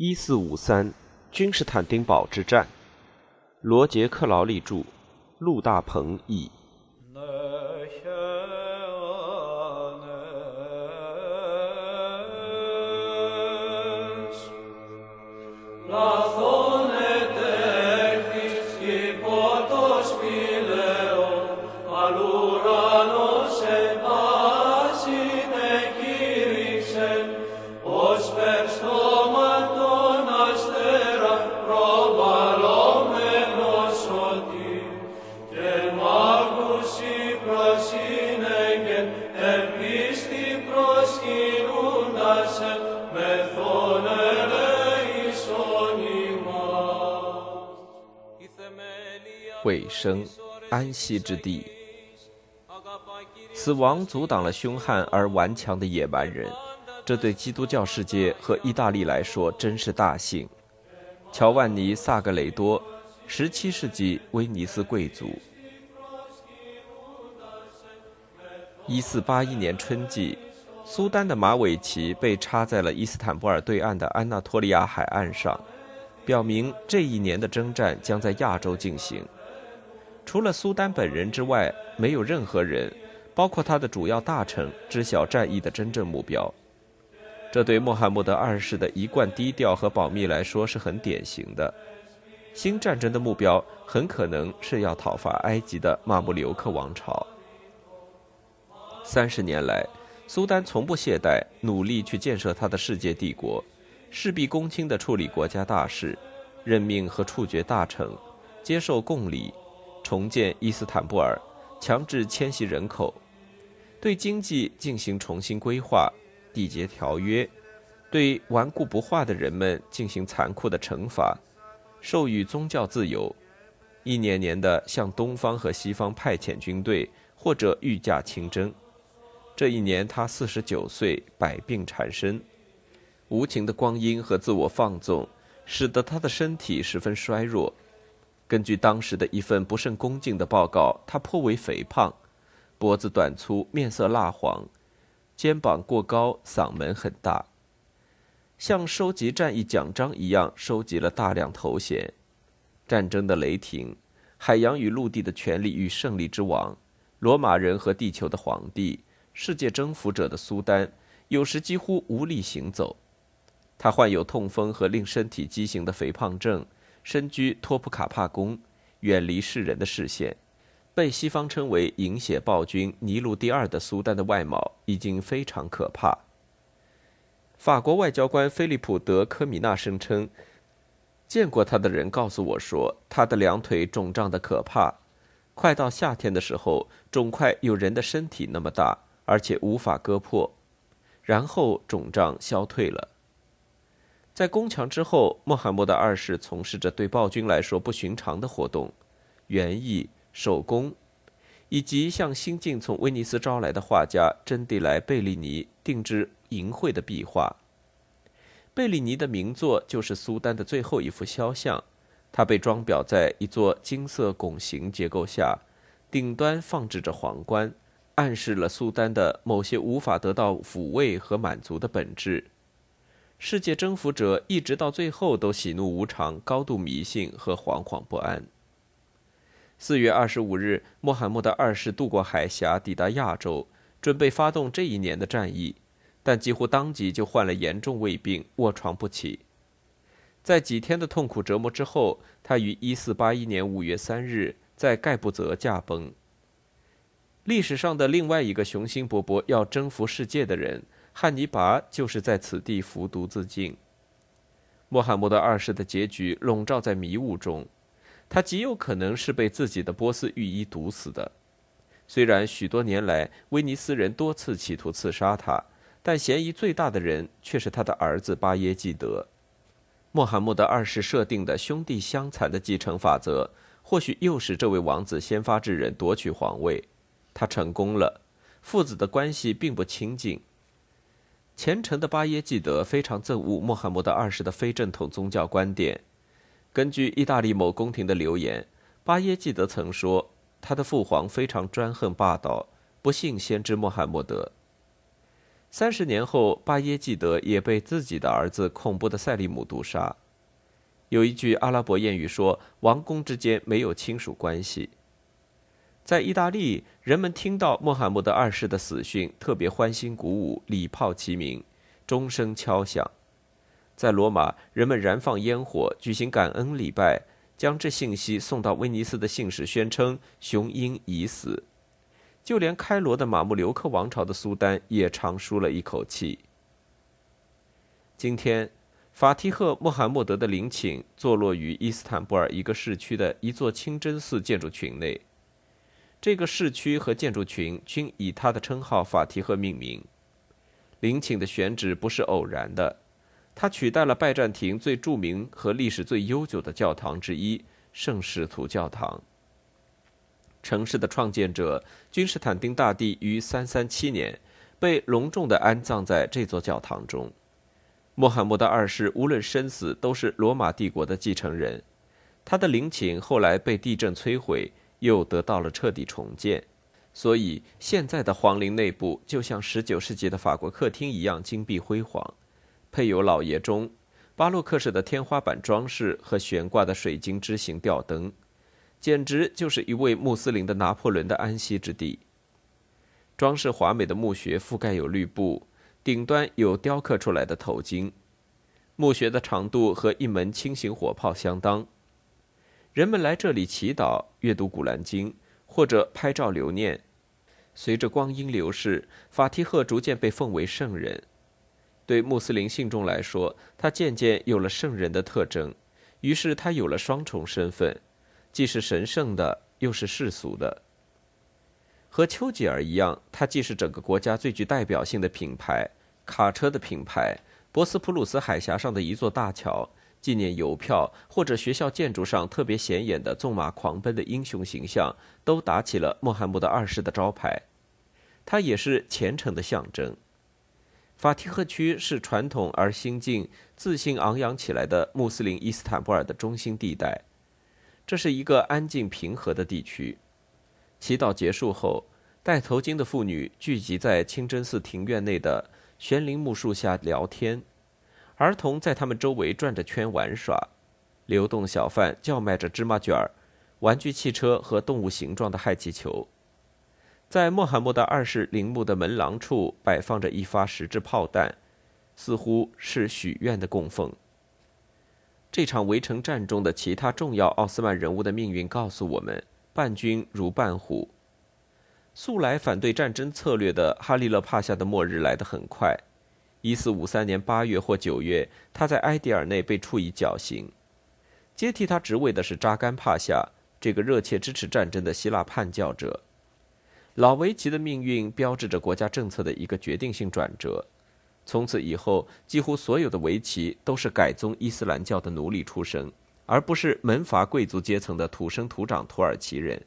一四五三，君士坦丁堡之战。罗杰·克劳利著，陆大鹏译。生，安息之地。死亡阻挡了凶悍而顽强的野蛮人，这对基督教世界和意大利来说真是大幸。乔万尼·萨格雷多，十七世纪威尼斯贵族。一四八一年春季，苏丹的马尾旗被插在了伊斯坦布尔对岸的安纳托利亚海岸上，表明这一年的征战将在亚洲进行。除了苏丹本人之外，没有任何人，包括他的主要大臣，知晓战役的真正目标。这对穆罕默德二世的一贯低调和保密来说是很典型的。新战争的目标很可能是要讨伐埃及的马穆留克王朝。三十年来，苏丹从不懈怠，努力去建设他的世界帝国，事必躬亲地处理国家大事，任命和处决大臣，接受贡礼。重建伊斯坦布尔，强制迁徙人口，对经济进行重新规划，缔结条约，对顽固不化的人们进行残酷的惩罚，授予宗教自由，一年年的向东方和西方派遣军队或者御驾亲征。这一年他四十九岁，百病缠身，无情的光阴和自我放纵，使得他的身体十分衰弱。根据当时的一份不甚恭敬的报告，他颇为肥胖，脖子短粗，面色蜡黄，肩膀过高，嗓门很大，像收集战役奖章一样收集了大量头衔：战争的雷霆、海洋与陆地的权力与胜利之王、罗马人和地球的皇帝、世界征服者的苏丹，有时几乎无力行走。他患有痛风和令身体畸形的肥胖症。身居托普卡帕宫，远离世人的视线，被西方称为“饮血暴君”尼禄第二的苏丹的外貌已经非常可怕。法国外交官菲利普·德科米纳声称，见过他的人告诉我说，他的两腿肿胀的可怕，快到夏天的时候，肿块有人的身体那么大，而且无法割破，然后肿胀消退了。在攻墙之后，穆罕默德二世从事着对暴君来说不寻常的活动：园艺、手工，以及向新晋从威尼斯招来的画家真蒂莱·贝利尼定制淫秽的壁画。贝利尼的名作就是苏丹的最后一幅肖像，它被装裱在一座金色拱形结构下，顶端放置着皇冠，暗示了苏丹的某些无法得到抚慰和满足的本质。世界征服者一直到最后都喜怒无常、高度迷信和惶惶不安。四月二十五日，穆罕默德二世渡过海峡，抵达亚洲，准备发动这一年的战役，但几乎当即就患了严重胃病，卧床不起。在几天的痛苦折磨之后，他于一四八一年五月三日在盖布泽驾崩。历史上的另外一个雄心勃勃要征服世界的人。汉尼拔就是在此地服毒自尽。穆罕默德二世的结局笼罩在迷雾中，他极有可能是被自己的波斯御医毒死的。虽然许多年来威尼斯人多次企图刺杀他，但嫌疑最大的人却是他的儿子巴耶济德。穆罕默德二世设定的兄弟相残的继承法则，或许诱使这位王子先发制人夺取皇位。他成功了，父子的关系并不亲近。虔诚的巴耶济德非常憎恶穆罕默德二世的非正统宗教观点。根据意大利某宫廷的流言，巴耶济德曾说，他的父皇非常专横霸道，不信先知穆罕默德。三十年后，巴耶济德也被自己的儿子恐怖的塞利姆毒杀。有一句阿拉伯谚语说：“王公之间没有亲属关系。”在意大利，人们听到穆罕默德二世的死讯，特别欢欣鼓舞，礼炮齐鸣，钟声敲响。在罗马，人们燃放烟火，举行感恩礼拜，将这信息送到威尼斯的信使，宣称雄鹰已死。就连开罗的马穆留克王朝的苏丹也长舒了一口气。今天，法提赫·穆罕默德的陵寝坐落于伊斯坦布尔一个市区的一座清真寺建筑群内。这个市区和建筑群均以他的称号法提赫命名。陵寝的选址不是偶然的，它取代了拜占庭最著名和历史最悠久的教堂之一——圣使徒教堂。城市的创建者君士坦丁大帝于337年被隆重地安葬在这座教堂中。穆罕默德二世无论生死都是罗马帝国的继承人。他的陵寝后来被地震摧毁。又得到了彻底重建，所以现在的皇陵内部就像19世纪的法国客厅一样金碧辉煌，配有老爷钟、巴洛克式的天花板装饰和悬挂的水晶枝形吊灯，简直就是一位穆斯林的拿破仑的安息之地。装饰华美的墓穴覆盖有绿布，顶端有雕刻出来的头巾，墓穴的长度和一门轻型火炮相当。人们来这里祈祷、阅读《古兰经》或者拍照留念。随着光阴流逝，法提赫逐渐被奉为圣人。对穆斯林信众来说，他渐渐有了圣人的特征，于是他有了双重身份，既是神圣的，又是世俗的。和丘吉尔一样，他既是整个国家最具代表性的品牌——卡车的品牌，博斯普鲁斯海峡上的一座大桥。纪念邮票或者学校建筑上特别显眼的纵马狂奔的英雄形象，都打起了穆罕默德二世的招牌。他也是虔诚的象征。法提赫区是传统而新晋、自信昂扬起来的穆斯林伊斯坦布尔的中心地带。这是一个安静平和的地区。祈祷结束后，戴头巾的妇女聚集在清真寺庭院内的悬铃木树下聊天。儿童在他们周围转着圈玩耍，流动小贩叫卖着芝麻卷儿、玩具汽车和动物形状的氦气球。在穆罕默德二世陵墓的门廊处摆放着一发石质炮弹，似乎是许愿的供奉。这场围城战中的其他重要奥斯曼人物的命运告诉我们：伴君如伴虎。素来反对战争策略的哈利勒帕夏的末日来得很快。一四五三年八月或九月，他在埃迪尔内被处以绞刑。接替他职位的是扎干帕夏，这个热切支持战争的希腊叛教者。老维奇的命运标志着国家政策的一个决定性转折。从此以后，几乎所有的维奇都是改宗伊斯兰教的奴隶出身，而不是门阀贵族阶层的土生土长土耳其人。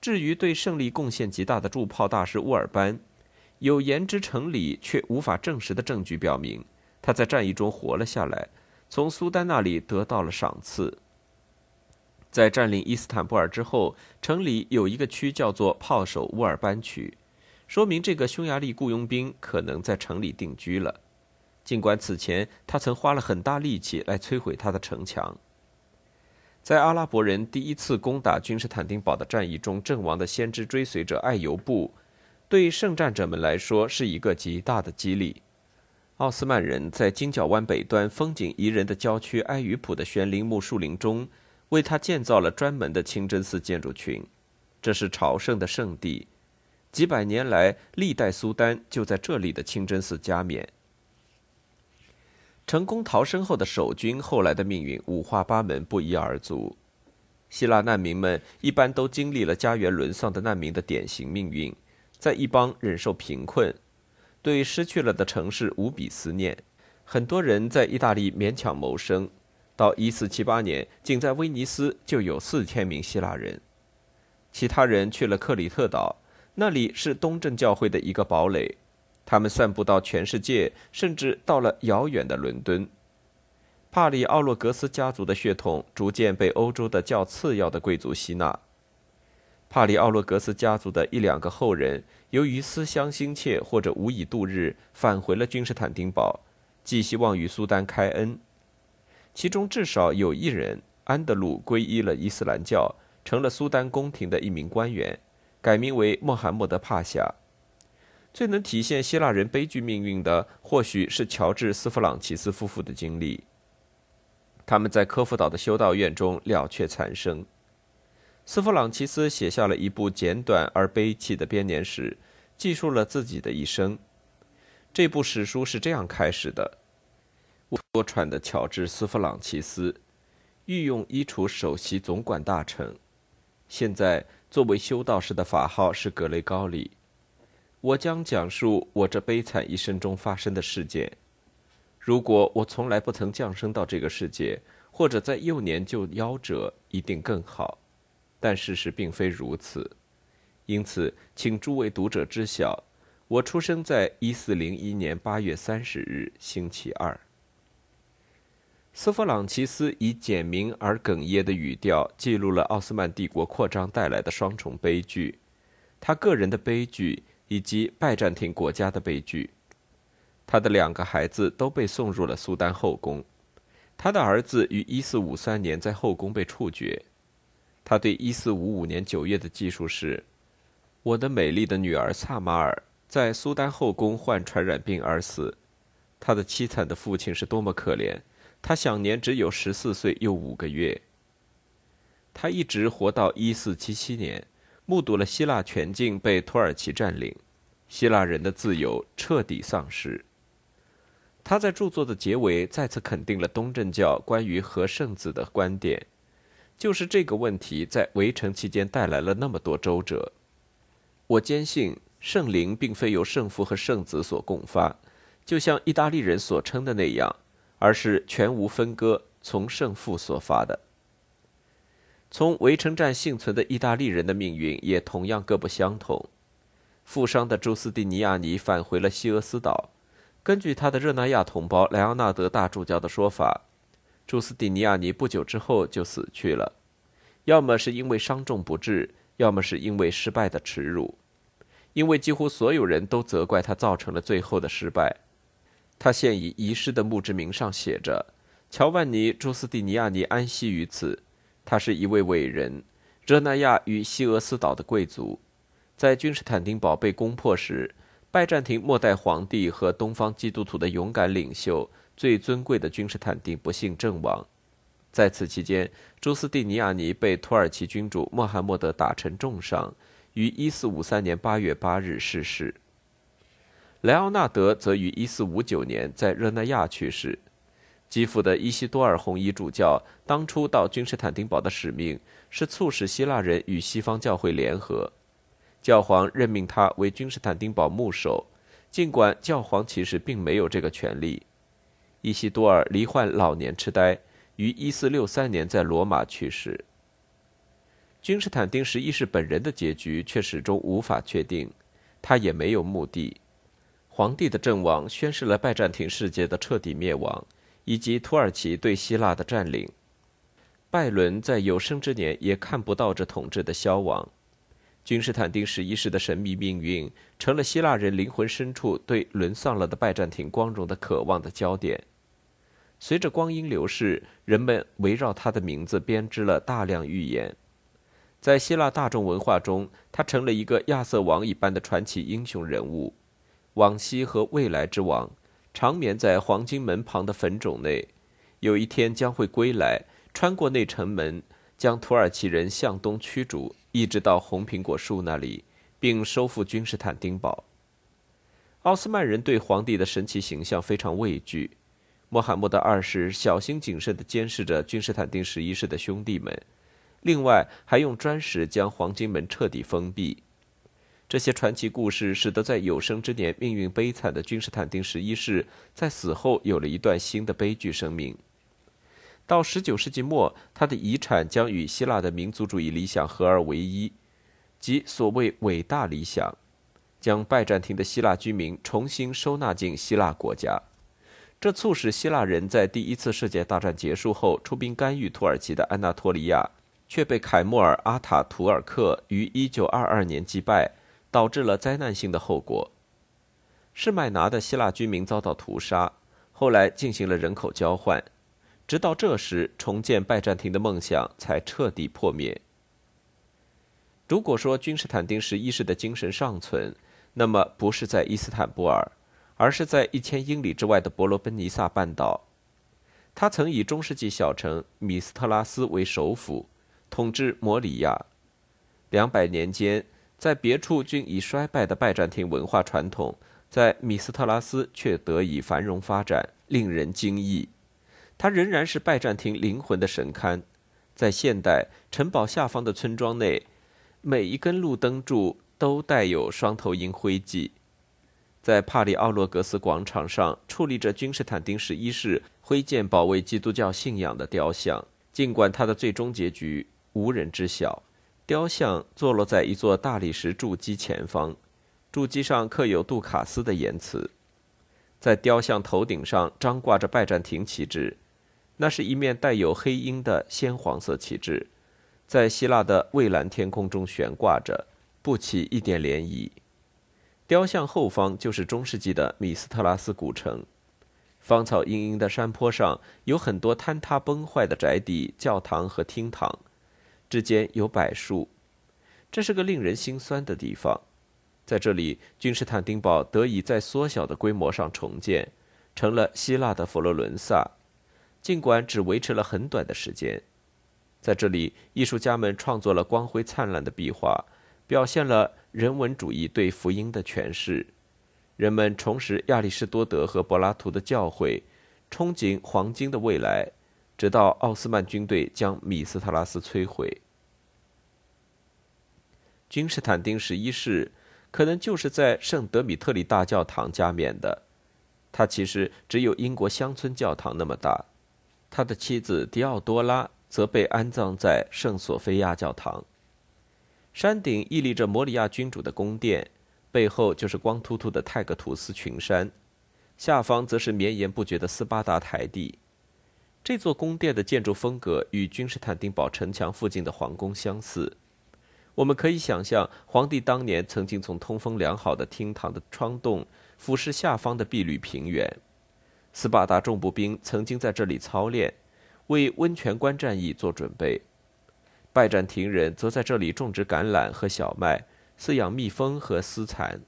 至于对胜利贡献极大的驻炮大使乌尔班。有言之成理却无法证实的证据表明，他在战役中活了下来，从苏丹那里得到了赏赐。在占领伊斯坦布尔之后，城里有一个区叫做炮手乌尔班区，说明这个匈牙利雇佣兵可能在城里定居了。尽管此前他曾花了很大力气来摧毁他的城墙。在阿拉伯人第一次攻打君士坦丁堡的战役中阵亡的先知追随者艾尤布。对圣战者们来说是一个极大的激励。奥斯曼人在金角湾北端风景宜人的郊区埃于普的悬铃木树林中，为他建造了专门的清真寺建筑群。这是朝圣的圣地，几百年来历代苏丹就在这里的清真寺加冕。成功逃生后的守军后来的命运五花八门，不一而足。希腊难民们一般都经历了家园沦丧的难民的典型命运。在一邦忍受贫困，对失去了的城市无比思念。很多人在意大利勉强谋生。到1478年，仅在威尼斯就有四千名希腊人。其他人去了克里特岛，那里是东正教会的一个堡垒。他们散布到全世界，甚至到了遥远的伦敦。帕里奥洛格斯家族的血统逐渐被欧洲的较次要的贵族吸纳。帕里奥洛格斯家族的一两个后人，由于思乡心切或者无以度日，返回了君士坦丁堡，寄希望与苏丹开恩。其中至少有一人，安德鲁皈依了伊斯兰教，成了苏丹宫廷的一名官员，改名为穆罕默德帕夏。最能体现希腊人悲剧命运的，或许是乔治·斯弗朗奇斯夫妇的经历。他们在科夫岛的修道院中了却残生。斯弗朗奇斯写下了一部简短而悲戚的编年史，记述了自己的一生。这部史书是这样开始的：我多舛的乔治·斯弗朗奇斯，御用衣橱首席总管大臣，现在作为修道士的法号是格雷高里。我将讲述我这悲惨一生中发生的事件。如果我从来不曾降生到这个世界，或者在幼年就夭折，一定更好。但事实并非如此，因此，请诸位读者知晓，我出生在一四零一年八月三十日星期二。斯弗朗奇斯以简明而哽咽的语调记录了奥斯曼帝国扩张带来的双重悲剧，他个人的悲剧以及拜占庭国家的悲剧。他的两个孩子都被送入了苏丹后宫，他的儿子于一四五三年在后宫被处决。他对1455年9月的记述是：“我的美丽的女儿萨马尔在苏丹后宫患传染病而死。他的凄惨的父亲是多么可怜！他享年只有14岁又五个月。他一直活到1477年，目睹了希腊全境被土耳其占领，希腊人的自由彻底丧失。他在著作的结尾再次肯定了东正教关于和圣子的观点。”就是这个问题在围城期间带来了那么多周折。我坚信圣灵并非由圣父和圣子所共发，就像意大利人所称的那样，而是全无分割从圣父所发的。从围城战幸存的意大利人的命运也同样各不相同。负伤的朱斯蒂尼亚尼返回了西俄斯岛，根据他的热那亚同胞莱昂纳德大主教的说法。朱斯蒂尼亚尼不久之后就死去了，要么是因为伤重不治，要么是因为失败的耻辱。因为几乎所有人都责怪他造成了最后的失败。他现已遗失的墓志铭上写着：“乔万尼·朱斯蒂尼亚尼安息于此。他是一位伟人，热那亚与西俄斯岛的贵族。在君士坦丁堡被攻破时，拜占庭末代皇帝和东方基督徒的勇敢领袖。”最尊贵的君士坦丁不幸阵亡，在此期间，朱斯蒂尼亚尼被土耳其君主穆罕默德打成重伤，于1453年8月8日逝世。莱奥纳德则于1459年在热那亚去世。基辅的伊西多尔红衣主教当初到君士坦丁堡的使命是促使希腊人与西方教会联合，教皇任命他为君士坦丁堡牧首，尽管教皇其实并没有这个权利。伊西多尔罹患老年痴呆，于1463年在罗马去世。君士坦丁十一世本人的结局却始终无法确定，他也没有墓地。皇帝的阵亡宣示了拜占庭世界的彻底灭亡，以及土耳其对希腊的占领。拜伦在有生之年也看不到这统治的消亡。君士坦丁十一世的神秘命运，成了希腊人灵魂深处对沦丧了的拜占庭光荣的渴望的焦点。随着光阴流逝，人们围绕他的名字编织了大量预言。在希腊大众文化中，他成了一个亚瑟王一般的传奇英雄人物，往昔和未来之王，长眠在黄金门旁的坟冢内，有一天将会归来，穿过那城门，将土耳其人向东驱逐，一直到红苹果树那里，并收复君士坦丁堡。奥斯曼人对皇帝的神奇形象非常畏惧。穆罕默德二世小心谨慎地监视着君士坦丁十一世的兄弟们，另外还用砖石将黄金门彻底封闭。这些传奇故事使得在有生之年命运悲惨的君士坦丁十一世在死后有了一段新的悲剧生命。到十九世纪末，他的遗产将与希腊的民族主义理想合二为一，即所谓伟大理想，将拜占庭的希腊居民重新收纳进希腊国家。这促使希腊人在第一次世界大战结束后出兵干预土耳其的安纳托利亚，却被凯莫尔阿塔图尔克于1922年击败，导致了灾难性的后果。士麦拿的希腊居民遭到屠杀，后来进行了人口交换，直到这时，重建拜占庭的梦想才彻底破灭。如果说君士坦丁十一世的精神尚存，那么不是在伊斯坦布尔，而是在一千英里之外的伯罗奔尼撒半岛。他曾以中世纪小城米斯特拉斯为首府，统治摩里亚。两百年间，在别处均已衰败的拜占庭文化传统，在米斯特拉斯却得以繁荣发展，令人惊异。它仍然是拜占庭灵魂的神龛，在现代城堡下方的村庄内。每一根路灯柱都带有双头鹰徽记，在帕里奥洛格斯广场上矗立着君士坦丁十一世挥剑保卫基督教信仰的雕像。尽管他的最终结局无人知晓，雕像坐落在一座大理石筑基前方，筑基上刻有杜卡斯的言辞。在雕像头顶上张挂着拜占庭旗帜，那是一面带有黑鹰的鲜黄色旗帜。在希腊的蔚蓝天空中悬挂着，不起一点涟漪。雕像后方就是中世纪的米斯特拉斯古城，芳草茵茵的山坡上有很多坍塌崩坏的宅邸、教堂和厅堂，之间有柏树。这是个令人心酸的地方。在这里，君士坦丁堡得以在缩小的规模上重建，成了希腊的佛罗伦萨，尽管只维持了很短的时间。在这里，艺术家们创作了光辉灿烂的壁画，表现了人文主义对福音的诠释。人们重拾亚里士多德和柏拉图的教诲，憧憬黄金的未来，直到奥斯曼军队将米斯特拉斯摧毁。君士坦丁十一世可能就是在圣德米特里大教堂加冕的，他其实只有英国乡村教堂那么大。他的妻子迪奥多拉。则被安葬在圣索菲亚教堂。山顶屹立着摩里亚君主的宫殿，背后就是光秃秃的泰格图斯群山，下方则是绵延不绝的斯巴达台地。这座宫殿的建筑风格与君士坦丁堡城墙附近的皇宫相似。我们可以想象，皇帝当年曾经从通风良好的厅堂的窗洞俯视下方的碧绿平原。斯巴达重步兵曾经在这里操练。为温泉关战役做准备，拜占庭人则在这里种植橄榄和小麦，饲养蜜蜂和丝蚕。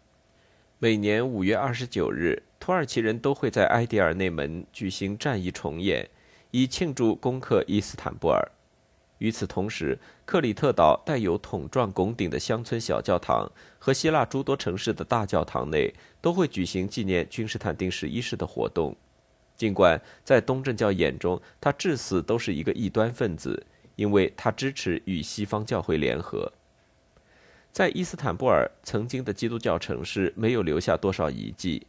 每年五月二十九日，土耳其人都会在埃迪尔内门举行战役重演，以庆祝攻克伊斯坦布尔。与此同时，克里特岛带有筒状拱顶的乡村小教堂和希腊诸多城市的大教堂内都会举行纪念君士坦丁十一世的活动。尽管在东正教眼中，他至死都是一个异端分子，因为他支持与西方教会联合。在伊斯坦布尔，曾经的基督教城市没有留下多少遗迹，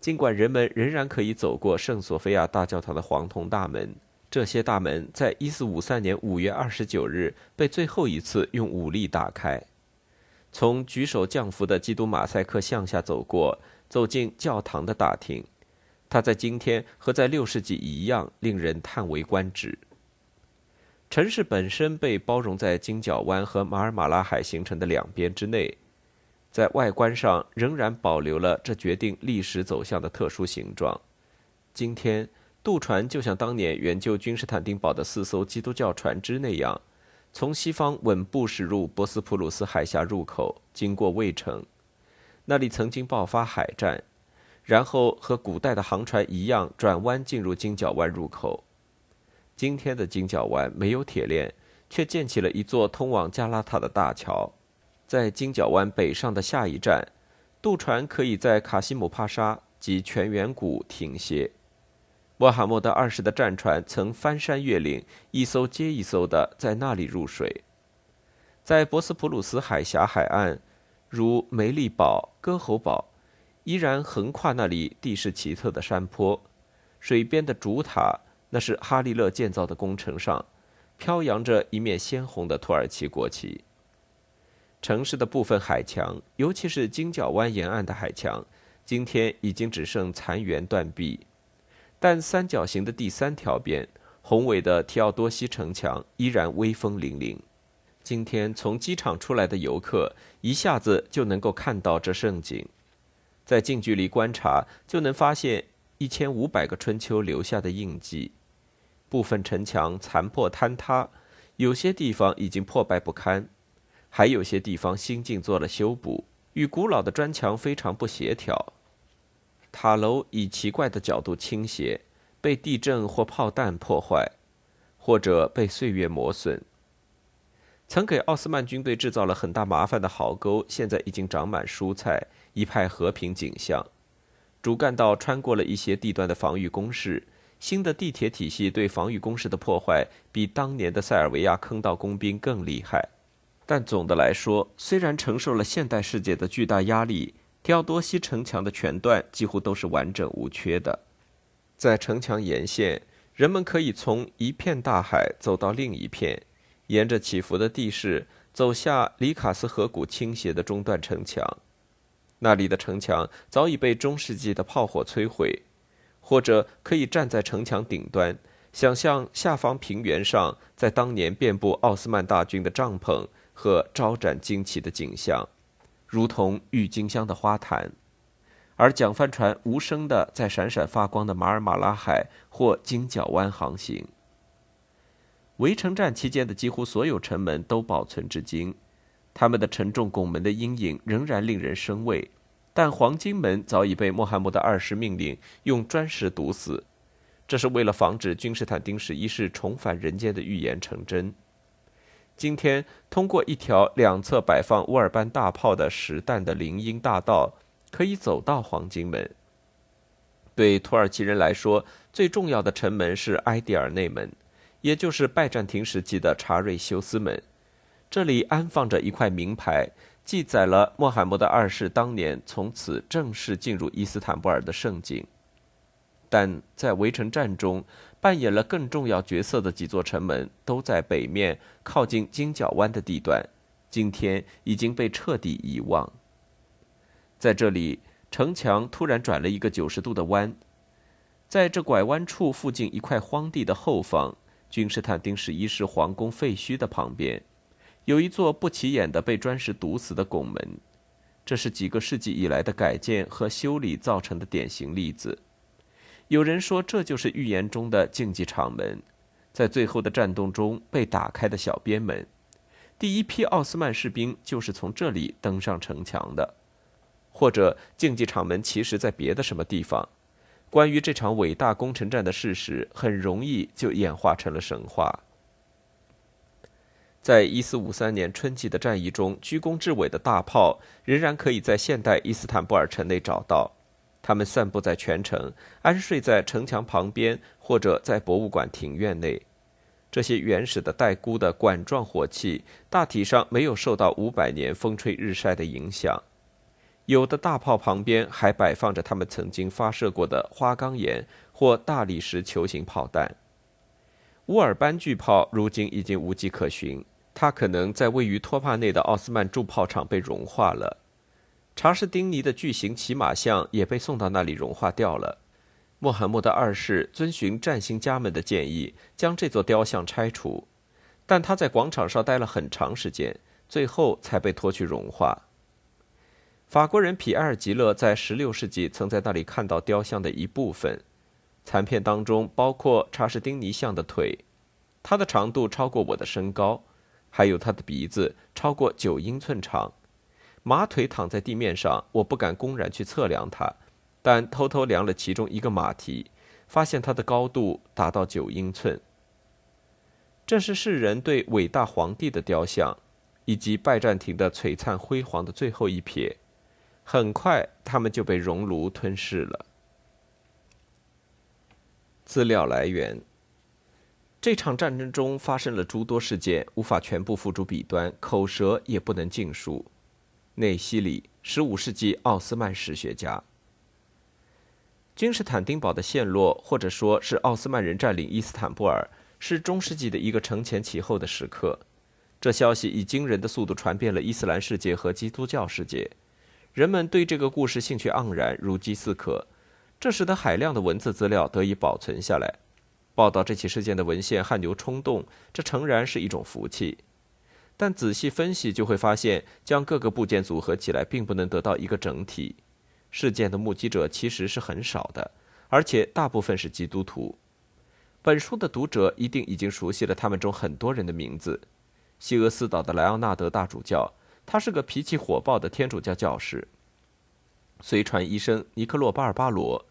尽管人们仍然可以走过圣索菲亚大教堂的黄铜大门。这些大门在1453年5月29日被最后一次用武力打开。从举手降服的基督马赛克向下走过，走进教堂的大厅。它在今天和在六世纪一样，令人叹为观止。城市本身被包容在金角湾和马尔马拉海形成的两边之内，在外观上仍然保留了这决定历史走向的特殊形状。今天，渡船就像当年援救君士坦丁堡的四艘基督教船只那样，从西方稳步驶入博斯普鲁斯海峡入口，经过卫城，那里曾经爆发海战。然后和古代的航船一样，转弯进入金角湾入口。今天的金角湾没有铁链，却建起了一座通往加拉塔的大桥。在金角湾北上的下一站，渡船可以在卡西姆帕沙及泉源谷停歇。穆罕默德二世的战船曾翻山越岭，一艘接一艘的在那里入水。在博斯普鲁斯海峡海岸，如梅利堡、歌喉堡。依然横跨那里地势奇特的山坡，水边的主塔，那是哈利勒建造的工程上，飘扬着一面鲜红的土耳其国旗。城市的部分海墙，尤其是金角湾沿岸的海墙，今天已经只剩残垣断壁，但三角形的第三条边，宏伟的提奥多西城墙依然威风凛凛。今天从机场出来的游客一下子就能够看到这盛景，在近距离观察就能发现一千五百个春秋留下的印记。部分城墙残破坍塌，有些地方已经破败不堪，还有些地方新近做了修补，与古老的砖墙非常不协调。塔楼以奇怪的角度倾斜，被地震或炮弹破坏，或者被岁月磨损。曾给奥斯曼军队制造了很大麻烦的壕沟，现在已经长满蔬菜，一派和平景象。主干道穿过了一些地段的防御工事。新的地铁体系对防御工事的破坏比当年的塞尔维亚坑道工兵更厉害，但总的来说，虽然承受了现代世界的巨大压力，提奥多西城墙的全段几乎都是完整无缺的。在城墙沿线，人们可以从一片大海走到另一片，沿着起伏的地势走下里卡斯河谷倾斜的中段城墙。那里的城墙早已被中世纪的炮火摧毁。或者可以站在城墙顶端，想象下方平原上在当年遍布奥斯曼大军的帐篷和招展惊奇的景象，如同郁金香的花坛，而桨帆船无声地在闪闪发光的马尔马拉海或金角湾航行。围城战期间的几乎所有城门都保存至今，他们的沉重拱门的阴影仍然令人生畏。但黄金门早已被穆罕默德二世命令用砖石堵死，这是为了防止君士坦丁十一世重返人间的预言成真。今天，通过一条两侧摆放乌尔班大炮的实弹的林荫大道，可以走到黄金门。对土耳其人来说，最重要的城门是埃迪尔内门，也就是拜占庭时期的查瑞修斯门。这里安放着一块名牌。记载了穆罕默德二世当年从此正式进入伊斯坦布尔的盛景，但在围城战中扮演了更重要角色的几座城门都在北面靠近金角湾的地段，今天已经被彻底遗忘。在这里，城墙突然转了一个九十度的弯，在这拐弯处附近一块荒地的后方，君士坦丁十一世皇宫废墟的旁边。有一座不起眼的被砖石堵死的拱门，这是几个世纪以来的改建和修理造成的典型例子。有人说，这就是预言中的竞技场门，在最后的战斗中被打开的小边门。第一批奥斯曼士兵就是从这里登上城墙的，或者竞技场门其实在别的什么地方。关于这场伟大攻城战的事实，很容易就演化成了神话。在一四五三年春季的战役中，居功至伟的大炮仍然可以在现代伊斯坦布尔城内找到。它们散布在全城，安睡在城墙旁边，或者在博物馆庭院内。这些原始的带箍的管状火器，大体上没有受到五百年风吹日晒的影响。有的大炮旁边还摆放着他们曾经发射过的花岗岩或大理石球形炮弹。乌尔班巨炮如今已经无迹可寻。它可能在位于托帕内的奥斯曼铸炮厂被融化了，查士丁尼的巨型骑马像也被送到那里融化掉了。穆罕默德二世遵循占星家们的建议，将这座雕像拆除，但他在广场上待了很长时间，最后才被拖去融化。法国人皮埃尔吉勒在16世纪曾在那里看到雕像的一部分，残片当中包括查士丁尼像的腿，它的长度超过我的身高。还有他的鼻子超过九英寸长，马腿躺在地面上，我不敢公然去测量它，但偷偷量了其中一个马蹄，发现它的高度达到九英寸。这是世人对伟大皇帝的雕像，以及拜占庭的璀璨辉煌的最后一瞥。很快，他们就被熔炉吞噬了。资料来源。这场战争中发生了诸多事件，无法全部付诸笔端，口舌也不能尽述。内西里，十五世纪奥斯曼史学家。君士坦丁堡的陷落，或者说是奥斯曼人占领伊斯坦布尔，是中世纪的一个承前启后的时刻。这消息以惊人的速度传遍了伊斯兰世界和基督教世界，人们对这个故事兴趣盎然，如饥似渴，这使得海量的文字资料得以保存下来。报道这起事件的文献汗牛充栋，这诚然是一种福气。但仔细分析就会发现，将各个部件组合起来，并不能得到一个整体。事件的目击者其实是很少的，而且大部分是基督徒。本书的读者一定已经熟悉了他们中很多人的名字：西俄斯岛的莱昂纳德大主教，他是个脾气火爆的天主教教士；随船医生尼克洛巴尔巴罗，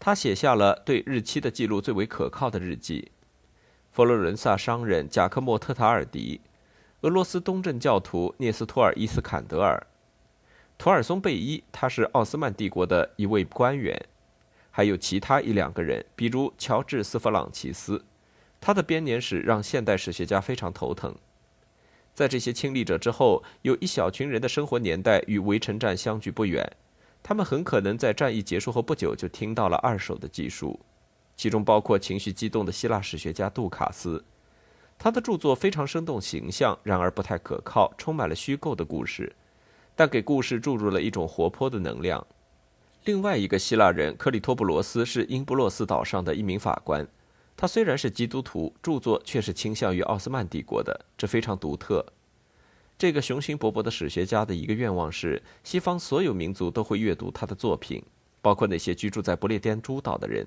他写下了对日期的记录最为可靠的日记；佛罗伦萨商人贾克莫特塔尔迪。俄罗斯东正教徒涅斯托尔·伊斯坎德尔，图尔松贝伊，他是奥斯曼帝国的一位官员，还有其他一两个人，比如乔治·斯弗朗奇斯，他的编年史让现代史学家非常头疼。在这些亲历者之后，有一小群人的生活年代与围城战相距不远，他们很可能在战役结束后不久就听到了二手的技术，其中包括情绪激动的希腊史学家杜卡斯。他的著作非常生动形象，然而不太可靠，充满了虚构的故事，但给故事注入了一种活泼的能量。另外一个希腊人克里托布罗斯是英布洛斯岛上的一名法官，他虽然是基督徒，著作却是倾向于奥斯曼帝国的，这非常独特。这个雄心勃勃的史学家的一个愿望是，西方所有民族都会阅读他的作品，包括那些居住在不列颠诸岛的人。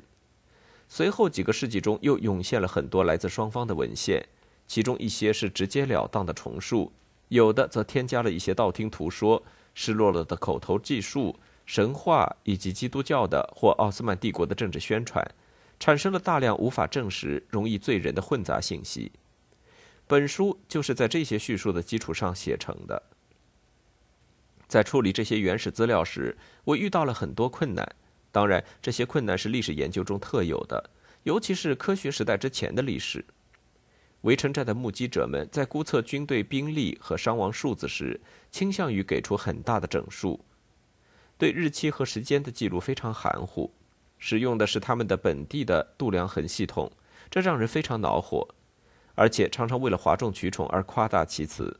随后几个世纪中，又涌现了很多来自双方的文献。其中一些是直截了当的重述，有的则添加了一些道听途说、失落了的口头记述、神话以及基督教的或奥斯曼帝国的政治宣传，产生了大量无法证实、容易醉人的混杂信息。本书就是在这些叙述的基础上写成的。在处理这些原始资料时，我遇到了很多困难。当然，这些困难是历史研究中特有的，尤其是科学时代之前的历史。围城战的目击者们在估测军队兵力和伤亡数字时，倾向于给出很大的整数，对日期和时间的记录非常含糊，使用的是他们的本地的度量衡系统，这让人非常恼火，而且常常为了哗众取宠而夸大其词。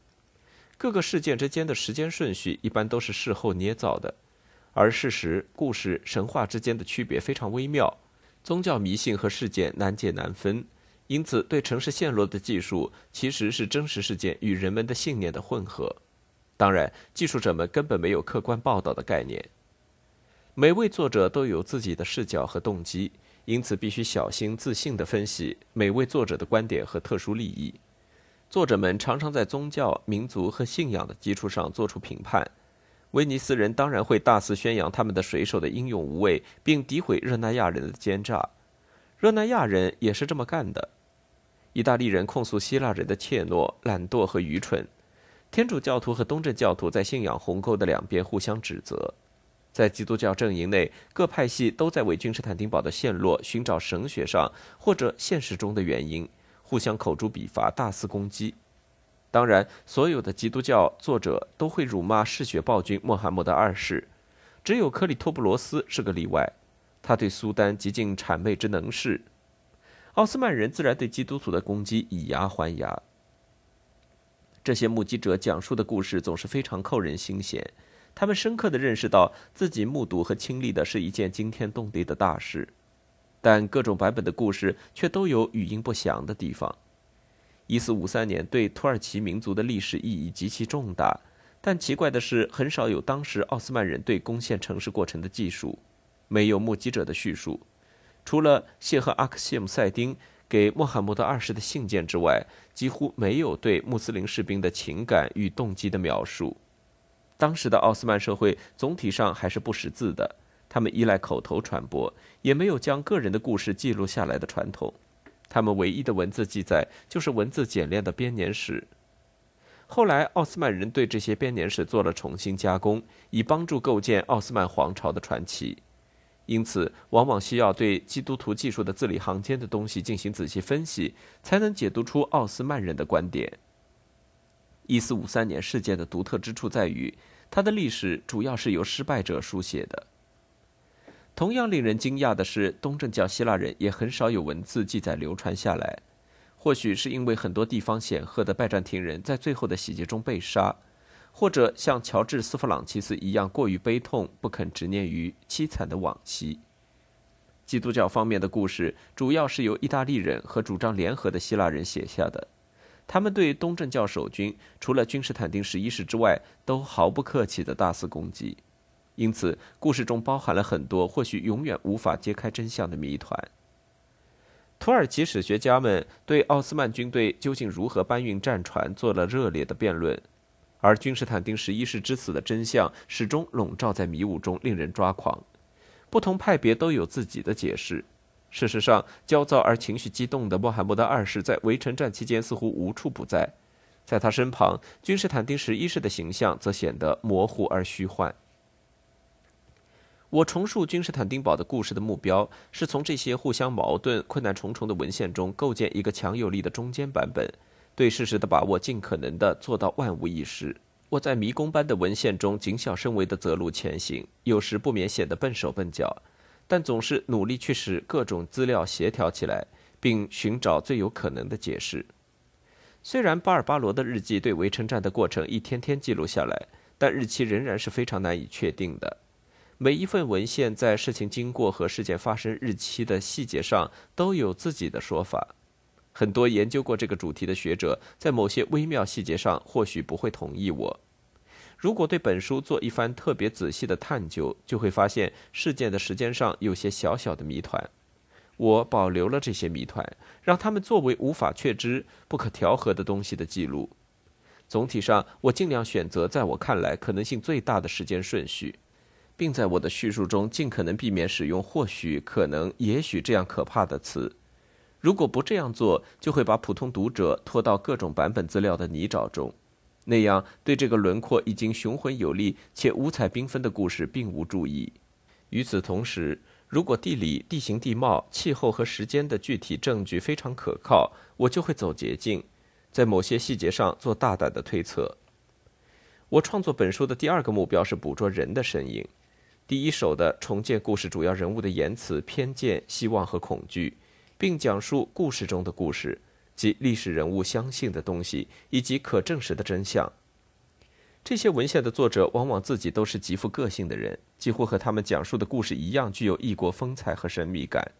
各个事件之间的时间顺序一般都是事后捏造的，而事实、故事、神话之间的区别非常微妙，宗教迷信和事件难解难分。因此，对城市陷落的技术其实是真实事件与人们的信念的混合。当然，技术者们根本没有客观报道的概念。每位作者都有自己的视角和动机，因此必须小心自信地分析每位作者的观点和特殊利益。作者们常常在宗教、民族和信仰的基础上做出评判。威尼斯人当然会大肆宣扬他们的水手的英勇无畏，并诋毁热那亚人的奸诈。热那亚人也是这么干的。意大利人控诉希腊人的怯懦、懒惰和愚蠢，天主教徒和东正教徒在信仰鸿沟的两边互相指责，在基督教阵营内，各派系都在为君士坦丁堡的陷落寻找神学上或者现实中的原因，互相口诛笔伐、大肆攻击。当然，所有的基督教作者都会辱骂嗜血暴君穆罕默德二世，只有克里托布罗斯是个例外，他对苏丹极尽谄媚之能事。奥斯曼人自然对基督徒的攻击以牙还牙。这些目击者讲述的故事总是非常扣人心弦，他们深刻的认识到自己目睹和亲历的是一件惊天动地的大事，但各种版本的故事却都有语音不详的地方。一四五三年对土耳其民族的历史意义极其重大，但奇怪的是，很少有当时奥斯曼人对攻陷城市过程的记述，没有目击者的叙述。除了谢赫阿克谢姆塞丁给穆罕默德二世的信件之外，几乎没有对穆斯林士兵的情感与动机的描述。当时的奥斯曼社会总体上还是不识字的，他们依赖口头传播，也没有将个人的故事记录下来的传统。他们唯一的文字记载就是文字简练的编年史。后来，奥斯曼人对这些编年史做了重新加工，以帮助构建奥斯曼皇朝的传奇。因此，往往需要对基督徒技术的字里行间的东西进行仔细分析，才能解读出奥斯曼人的观点。一四五三年事件的独特之处在于，它的历史主要是由失败者书写的。同样令人惊讶的是，东正教希腊人也很少有文字记载流传下来，或许是因为很多地方显赫的拜占庭人在最后的洗劫中被杀。或者像乔治·斯弗朗奇斯一样过于悲痛，不肯执念于凄惨的往昔。基督教方面的故事主要是由意大利人和主张联合的希腊人写下的，他们对东正教守军除了君士坦丁十一世之外，都毫不客气的大肆攻击。因此，故事中包含了很多或许永远无法揭开真相的谜团。土耳其史学家们对奥斯曼军队究竟如何搬运战船做了热烈的辩论，而君士坦丁十一世之死的真相始终笼罩在迷雾中，令人抓狂。不同派别都有自己的解释。事实上，焦躁而情绪激动的穆罕默德二世在围城战期间似乎无处不在，在他身旁，君士坦丁十一世的形象则显得模糊而虚幻。我重述君士坦丁堡的故事的目标，是从这些互相矛盾、困难重重的文献中构建一个强有力的中间版本，对事实的把握尽可能的做到万无一失。我在迷宫般的文献中谨小慎微的择路前行，有时不免显得笨手笨脚，但总是努力去使各种资料协调起来，并寻找最有可能的解释。虽然巴尔巴罗的日记对围城战的过程一天天记录下来，但日期仍然是非常难以确定的。每一份文献在事情经过和事件发生日期的细节上都有自己的说法。很多研究过这个主题的学者在某些微妙细节上或许不会同意我。如果对本书做一番特别仔细的探究，就会发现事件的时间上有些小小的谜团。我保留了这些谜团，让他们作为无法确知、不可调和的东西的记录。总体上，我尽量选择在我看来可能性最大的时间顺序。并在我的叙述中尽可能避免使用“或许”“可能”“也许”这样可怕的词。如果不这样做，就会把普通读者拖到各种版本资料的泥沼中，那样对这个轮廓已经雄浑有力且五彩缤纷的故事并无注意。与此同时，如果地理、地形地貌、气候和时间的具体证据非常可靠，我就会走捷径，在某些细节上做大胆的推测。我创作本书的第二个目标是捕捉人的身影。第一手的重建故事主要人物的言辞、偏见、希望和恐惧，并讲述故事中的故事及历史人物相信的东西以及可证实的真相。这些文献的作者往往自己都是极富个性的人，几乎和他们讲述的故事一样具有异国风采和神秘感。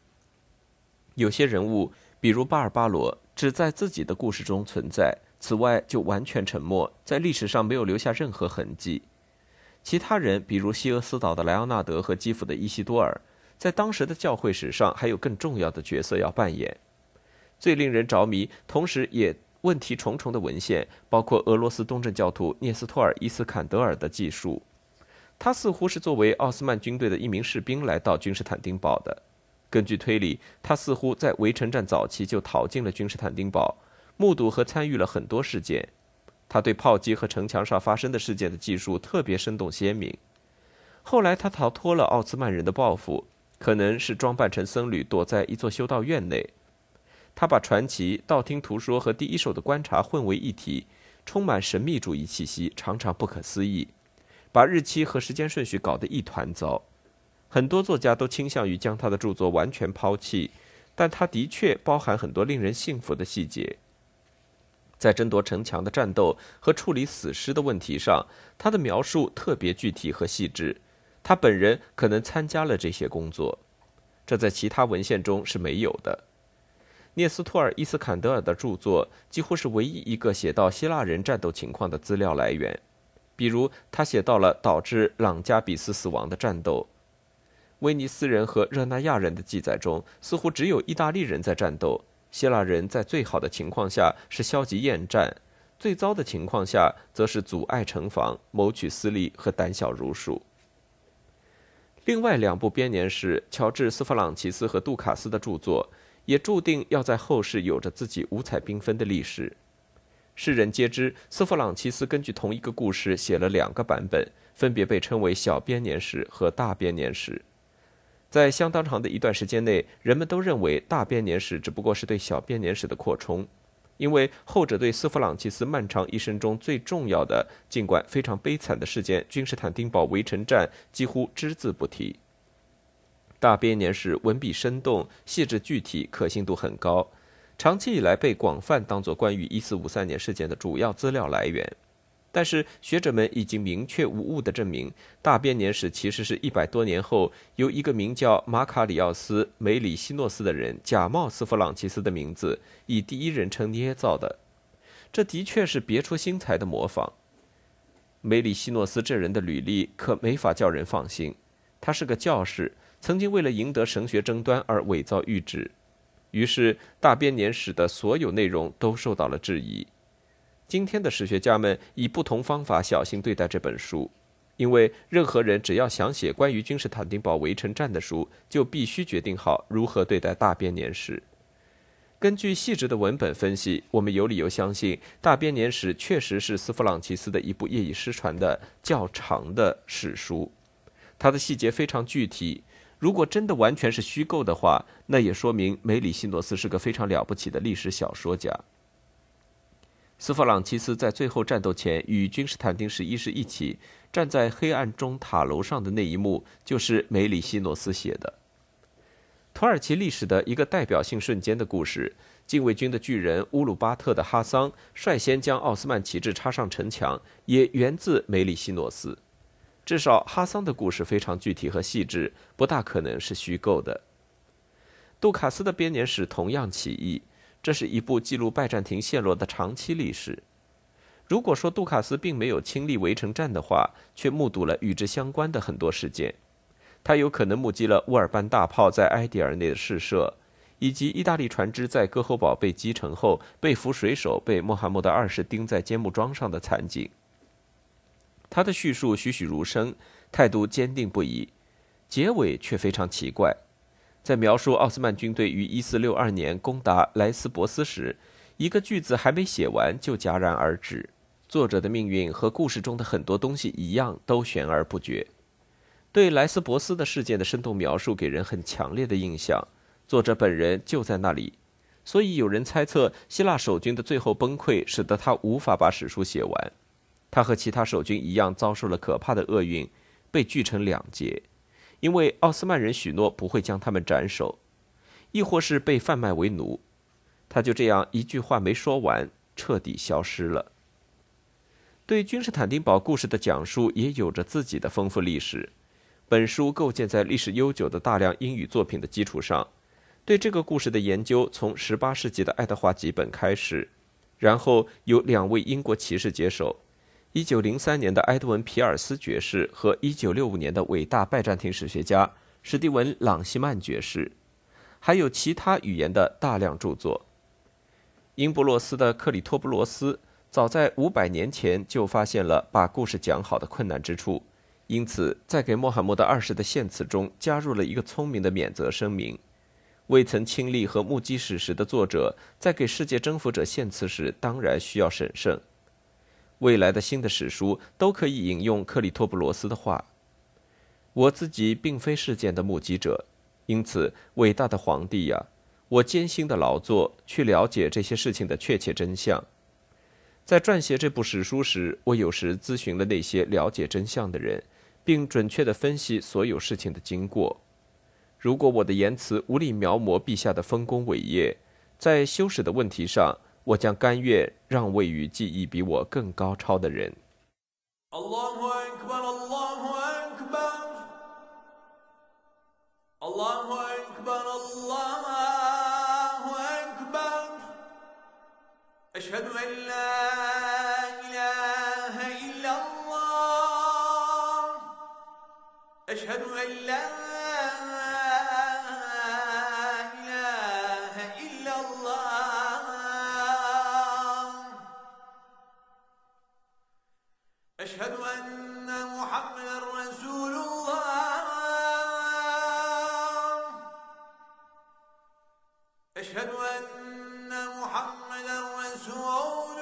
有些人物，比如巴尔巴罗，只在自己的故事中存在，此外就完全沉默，在历史上没有留下任何痕迹。其他人，比如西俄斯岛的莱昂纳德和基辅的伊西多尔，在当时的教会史上还有更重要的角色要扮演。最令人着迷，同时也问题重重的文献，包括俄罗斯东正教徒涅斯托尔·伊斯坎德尔的记述。他似乎是作为奥斯曼军队的一名士兵来到君士坦丁堡的。根据推理，他似乎在围城战早期就逃进了君士坦丁堡，目睹和参与了很多事件。他对炮击和城墙上发生的事件的记述特别生动鲜明。后来，他逃脱了奥斯曼人的报复，可能是装扮成僧侣躲在一座修道院内。他把传奇、道听途说和第一手的观察混为一体，充满神秘主义气息，常常不可思议，把日期和时间顺序搞得一团糟。很多作家都倾向于将他的著作完全抛弃，但他的确包含很多令人信服的细节。在争夺城墙的战斗和处理死尸的问题上，他的描述特别具体和细致。他本人可能参加了这些工作，这在其他文献中是没有的。涅斯托尔·伊斯坎德尔的著作几乎是唯一一个写到希腊人战斗情况的资料来源，比如他写到了导致朗加比斯死亡的战斗。威尼斯人和热那亚人的记载中，似乎只有意大利人在战斗。希腊人在最好的情况下是消极厌战，最糟的情况下则是阻碍城防、谋取私利和胆小如鼠。另外两部编年史，乔治·斯弗朗奇斯和杜卡斯的著作，也注定要在后世有着自己五彩缤纷的历史。世人皆知，斯弗朗奇斯根据同一个故事写了两个版本，分别被称为小编年史和大编年史。在相当长的一段时间内，人们都认为大编年史只不过是对小编年史的扩充，因为后者对斯弗朗奇斯漫长一生中最重要的、尽管非常悲惨的事件——君士坦丁堡围城战几乎只字不提。大编年史文笔生动、细致具体、可信度很高，长期以来被广泛当作关于1453年事件的主要资料来源。但是学者们已经明确无误地证明，大编年史其实是一百多年后由一个名叫马卡里奥斯·梅里希诺斯的人假冒斯弗朗奇斯的名字，以第一人称捏造的。这的确是别出心裁的模仿。梅里希诺斯这人的履历可没法叫人放心。他是个教士，曾经为了赢得神学争端而伪造谕旨，于是大编年史的所有内容都受到了质疑。今天的史学家们以不同方法小心对待这本书，因为任何人只要想写关于君士坦丁堡围城战的书，就必须决定好如何对待大编年史。根据细致的文本分析，我们有理由相信，《大编年史》确实是斯弗朗奇斯的一部业已失传的较长的史书。它的细节非常具体。如果真的完全是虚构的话，那也说明梅里希诺斯是个非常了不起的历史小说家。斯弗朗奇斯在最后战斗前与君士坦丁十一世一起站在黑暗中塔楼上的那一幕，就是梅里希诺斯写的。土耳其历史的一个代表性瞬间的故事，禁卫军的巨人乌鲁巴特的哈桑率先将奥斯曼旗帜插上城墙，也源自梅里希诺斯。至少哈桑的故事非常具体和细致，不大可能是虚构的。杜卡斯的编年史同样奇异，这是一部记录拜占庭陷落的长期历史。如果说杜卡斯并没有亲历围城战的话，却目睹了与之相关的很多事件。他有可能目击了乌尔班大炮在埃迪尔内的试射，以及意大利船只在哥侯堡被击沉后被俘水手被穆罕默德二世钉在尖木桩上的惨景。他的叙述栩栩如生，态度坚定不移，结尾却非常奇怪。在描述奥斯曼军队于1462年攻打莱斯博斯时，一个句子还没写完就戛然而止。作者的命运和故事中的很多东西一样，都悬而不决。对莱斯博斯的事件的生动描述给人很强烈的印象，作者本人就在那里，所以有人猜测希腊守军的最后崩溃使得他无法把史书写完。他和其他守军一样遭受了可怕的厄运，被锯成两截，因为奥斯曼人许诺不会将他们斩首，亦或是被贩卖为奴。他就这样一句话没说完，彻底消失了。对君士坦丁堡故事的讲述也有着自己的丰富历史。本书构建在历史悠久的大量英语作品的基础上，对这个故事的研究从18世纪的爱德华·吉本开始，然后由两位英国骑士接手：1903年的埃德文·皮尔斯爵士和1965年的伟大拜占庭史学家史蒂文·朗西曼爵士，还有其他语言的大量著作。英布洛斯的克里托布罗斯早在500年前就发现了把故事讲好的困难之处。因此，在给穆罕默德二世的献词中加入了一个聪明的免责声明：未曾亲历和目击史实的作者，在给世界征服者献词时，当然需要审慎。未来的新的史书都可以引用克里托布罗斯的话。我自己并非事件的目击者，因此，伟大的皇帝呀，我艰辛的劳作去了解这些事情的确切真相。在撰写这部史书时，我有时咨询了那些了解真相的人。并准确地分析所有事情的经过。如果我的言辞无力描摹陛下的丰功伟业，在修史的问题上，我将甘愿让位于技艺比我更高超的人。أشهد أن لا أشهد أن محمد رسول